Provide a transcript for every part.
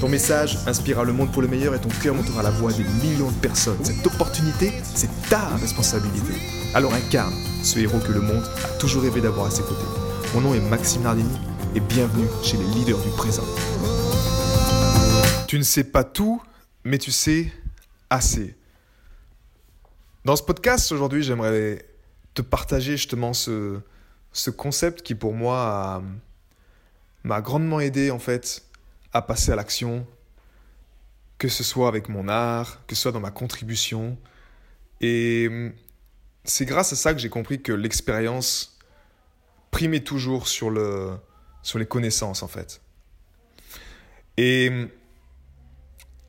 Ton message inspirera le monde pour le meilleur et ton cœur montera la voix des millions de personnes. Cette opportunité, c'est ta responsabilité. Alors incarne ce héros que le monde a toujours rêvé d'avoir à ses côtés. Mon nom est Maxime Nardini et bienvenue chez les leaders du présent. Tu ne sais pas tout, mais tu sais assez. Dans ce podcast aujourd'hui, j'aimerais te partager justement ce, ce concept qui pour moi m'a grandement aidé en fait à passer à l'action, que ce soit avec mon art, que ce soit dans ma contribution. Et hum, c'est grâce à ça que j'ai compris que l'expérience primait toujours sur, le, sur les connaissances en fait. Et hum,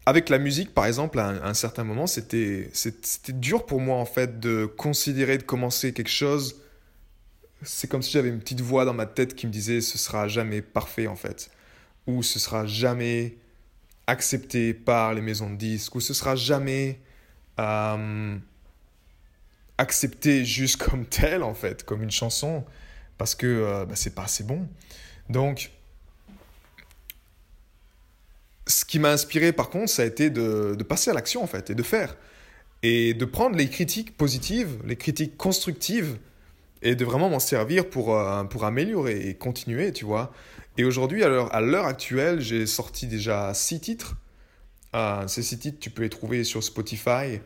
avec la musique, par exemple, à un, certain moment, c'était dur pour moi en fait de considérer de commencer quelque chose. C'est comme si j'avais une petite voix dans ma tête qui me disait ce sera jamais parfait en fait où ce sera jamais accepté par les maisons de disques, où ce sera jamais euh, accepté juste comme tel, en fait, comme une chanson, parce que euh, bah, c'est pas assez bon. Donc, ce qui m'a inspiré, par contre, ça a été de, passer à l'action, en fait, et de faire. Et de prendre les critiques positives, les critiques constructives, et de vraiment m'en servir pour, euh, pour améliorer et continuer, tu vois. Et aujourd'hui, à l'heure actuelle, j'ai sorti déjà six titres. Euh, ces six titres, tu peux les trouver sur Spotify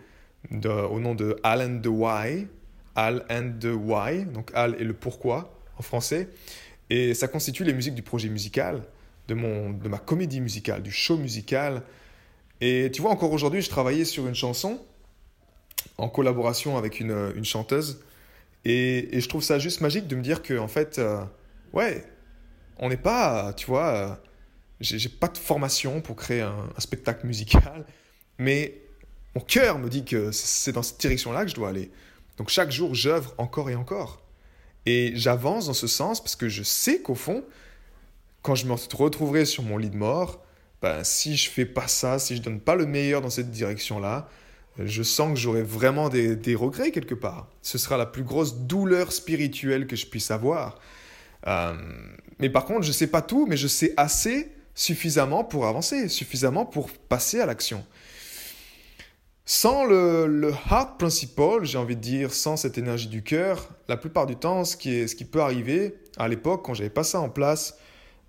au nom de Al and the Why. Al and the Why, donc Al et le pourquoi en français. Et ça constitue les musiques du projet musical, de, mon, de ma comédie musicale, du show musical. Et tu vois, encore aujourd'hui, je travaillais sur une chanson en collaboration avec une, une chanteuse. Et, et, je trouve ça juste magique de me dire que, en fait, euh, ouais, on n'est pas, tu vois, euh, j'ai pas de formation pour créer un, spectacle musical, mais mon cœur me dit que c'est dans cette direction-là que je dois aller. Donc chaque jour, j'œuvre encore et encore. Et j'avance dans ce sens parce que je sais qu'au fond, quand je me retrouverai sur mon lit de mort, ben, si je fais pas ça, si je donne pas le meilleur dans cette direction-là, je sens que j'aurai vraiment des, regrets quelque part. Ce sera la plus grosse douleur spirituelle que je puisse avoir. Euh, mais par contre, je ne sais pas tout, mais je sais assez suffisamment pour avancer, suffisamment pour passer à l'action. Sans le, le heart principle, j'ai envie de dire, sans cette énergie du cœur, la plupart du temps, ce qui, est, ce qui peut arriver à l'époque, quand j'avais pas ça en place,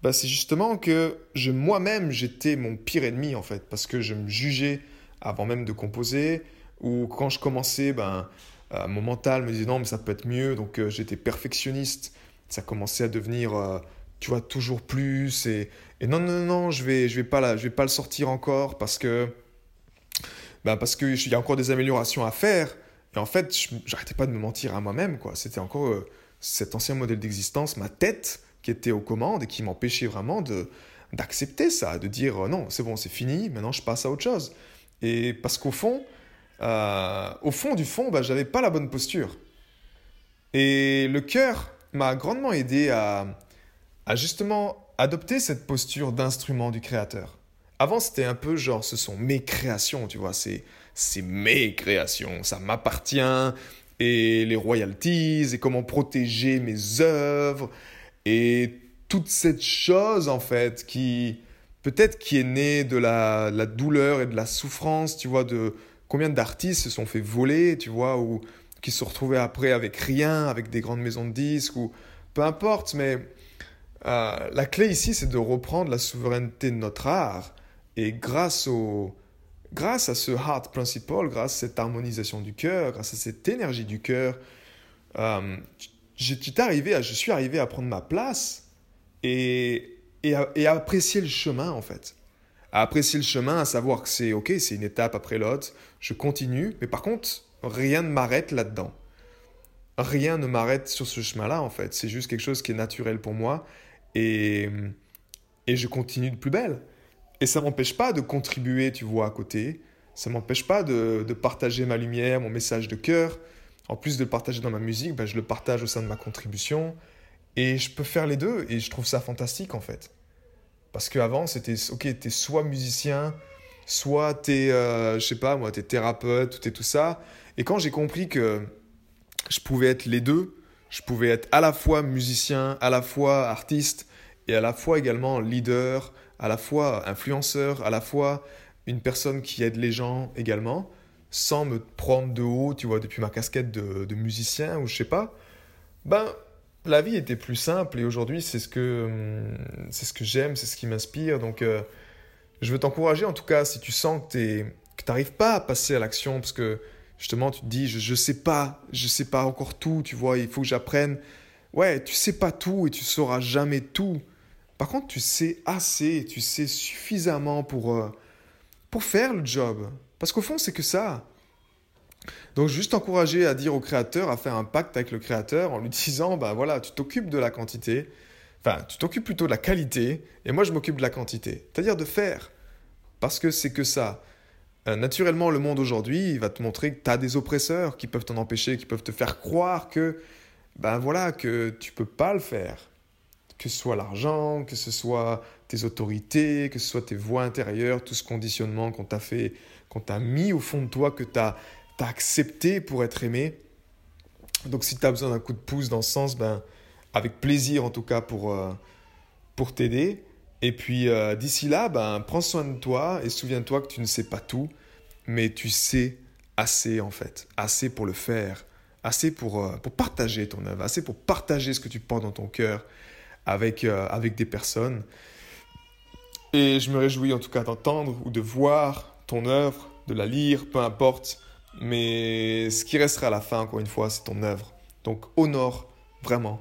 bah, c'est justement que je moi-même, j'étais mon pire ennemi en fait, parce que je me jugeais avant même de composer, ou quand je commençais, ben, euh, mon mental me disait non, mais ça peut être mieux, donc euh, j'étais perfectionniste ça commençait à devenir, euh, tu vois, toujours plus. Et, non, non, non, je vais, je vais pas là, je vais pas le sortir encore parce que, ben parce que y a encore des améliorations à faire. Et en fait, j'arrêtais pas de me mentir à moi-même, quoi. C'était encore euh, cet ancien modèle d'existence, ma tête, qui était aux commandes et qui m'empêchait vraiment de d'accepter ça, de dire euh, non, c'est bon, c'est fini, maintenant je passe à autre chose. Et parce qu'au fond, au fond du fond, ben, j'avais pas la bonne posture. Et le cœur, m'a grandement aidé à, justement adopter cette posture d'instrument du créateur. Avant, c'était un peu genre, ce sont mes créations, tu vois, c'est, mes créations, ça m'appartient, et les royalties, et comment protéger mes œuvres, et toute cette chose, en fait, qui, peut-être qui est née de la, la, douleur et de la souffrance, tu vois, de combien d'artistes se sont fait voler, tu vois, ou qui se retrouvaient après avec rien, avec des grandes maisons de disques, ou peu importe, mais euh, la clé ici, c'est de reprendre la souveraineté de notre art, et grâce, au, grâce à ce heart principle, grâce à cette harmonisation du cœur, grâce à cette énergie du cœur, euh, je, arrivé je suis arrivé à prendre ma place et, et, à, et à apprécier le chemin, en fait. À apprécier le chemin, à savoir que c'est ok, c'est une étape après l'autre, je continue, mais par contre, rien ne m'arrête là-dedans. Rien ne m'arrête sur ce chemin-là, en fait. C'est juste quelque chose qui est naturel pour moi et, et je continue de plus belle. Et ça m'empêche pas de contribuer, tu vois, à côté, Ça m'empêche pas de, partager ma lumière, mon message de cœur. En plus de le partager dans ma musique, ben, je le partage au sein de ma contribution. Et je peux faire les deux et je trouve ça fantastique en fait. Parce qu'avant, c'était, ok, es soit musicien, soit t'es, euh, je sais pas moi, t'es thérapeute, t'es tout ça. Et quand j'ai compris que je pouvais être les deux, je pouvais être à la fois musicien, à la fois artiste, et à la fois également leader, à la fois influenceur, à la fois une personne qui aide les gens également, sans me prendre de haut, tu vois, depuis ma casquette de, musicien ou je sais pas, ben la vie était plus simple et aujourd'hui c'est ce que hum, c'est ce que j'aime, c'est ce qui m'inspire. Donc euh, je veux t'encourager en tout cas si tu sens que tu n'arrives pas à passer à l'action parce que justement tu te dis je ne sais pas, je sais pas encore tout, tu vois, il faut que j'apprenne. Ouais, tu sais pas tout et tu sauras jamais tout. Par contre, tu sais assez, tu sais suffisamment pour euh, pour faire le job. Parce qu'au fond, c'est que ça. Donc juste encourager à dire au créateur, à faire un pacte avec le créateur en lui disant, bah voilà, tu t'occupes de la quantité, enfin tu t'occupes plutôt de la qualité, et moi je m'occupe de la quantité. C'est-à-dire de faire, parce que c'est que ça. Euh, naturellement, le monde aujourd'hui, va te montrer que tu as des oppresseurs qui peuvent t'en empêcher, qui peuvent te faire croire que, ben voilà, que tu peux pas le faire. Que ce soit l'argent, que ce soit tes autorités, que ce soit tes voies intérieures, tout ce conditionnement qu'on t'a fait, qu'on t'a mis au fond de toi, que tu as t'as accepté pour être aimé. Donc si tu as besoin d'un coup de pouce dans ce sens, ben, avec plaisir en tout cas pour, euh, pour t'aider. Et puis euh, d'ici là, ben, prends soin de toi et souviens-toi que tu ne sais pas tout, mais tu sais assez en fait, assez pour le faire, assez pour, euh, pour partager ton œuvre, assez pour partager ce que tu portes dans ton cœur avec, avec des personnes. Et je me réjouis en tout cas d'entendre ou de voir ton œuvre, de la lire, peu importe. Mais ce qui restera à la fin, encore une fois, c'est ton œuvre. Donc honore vraiment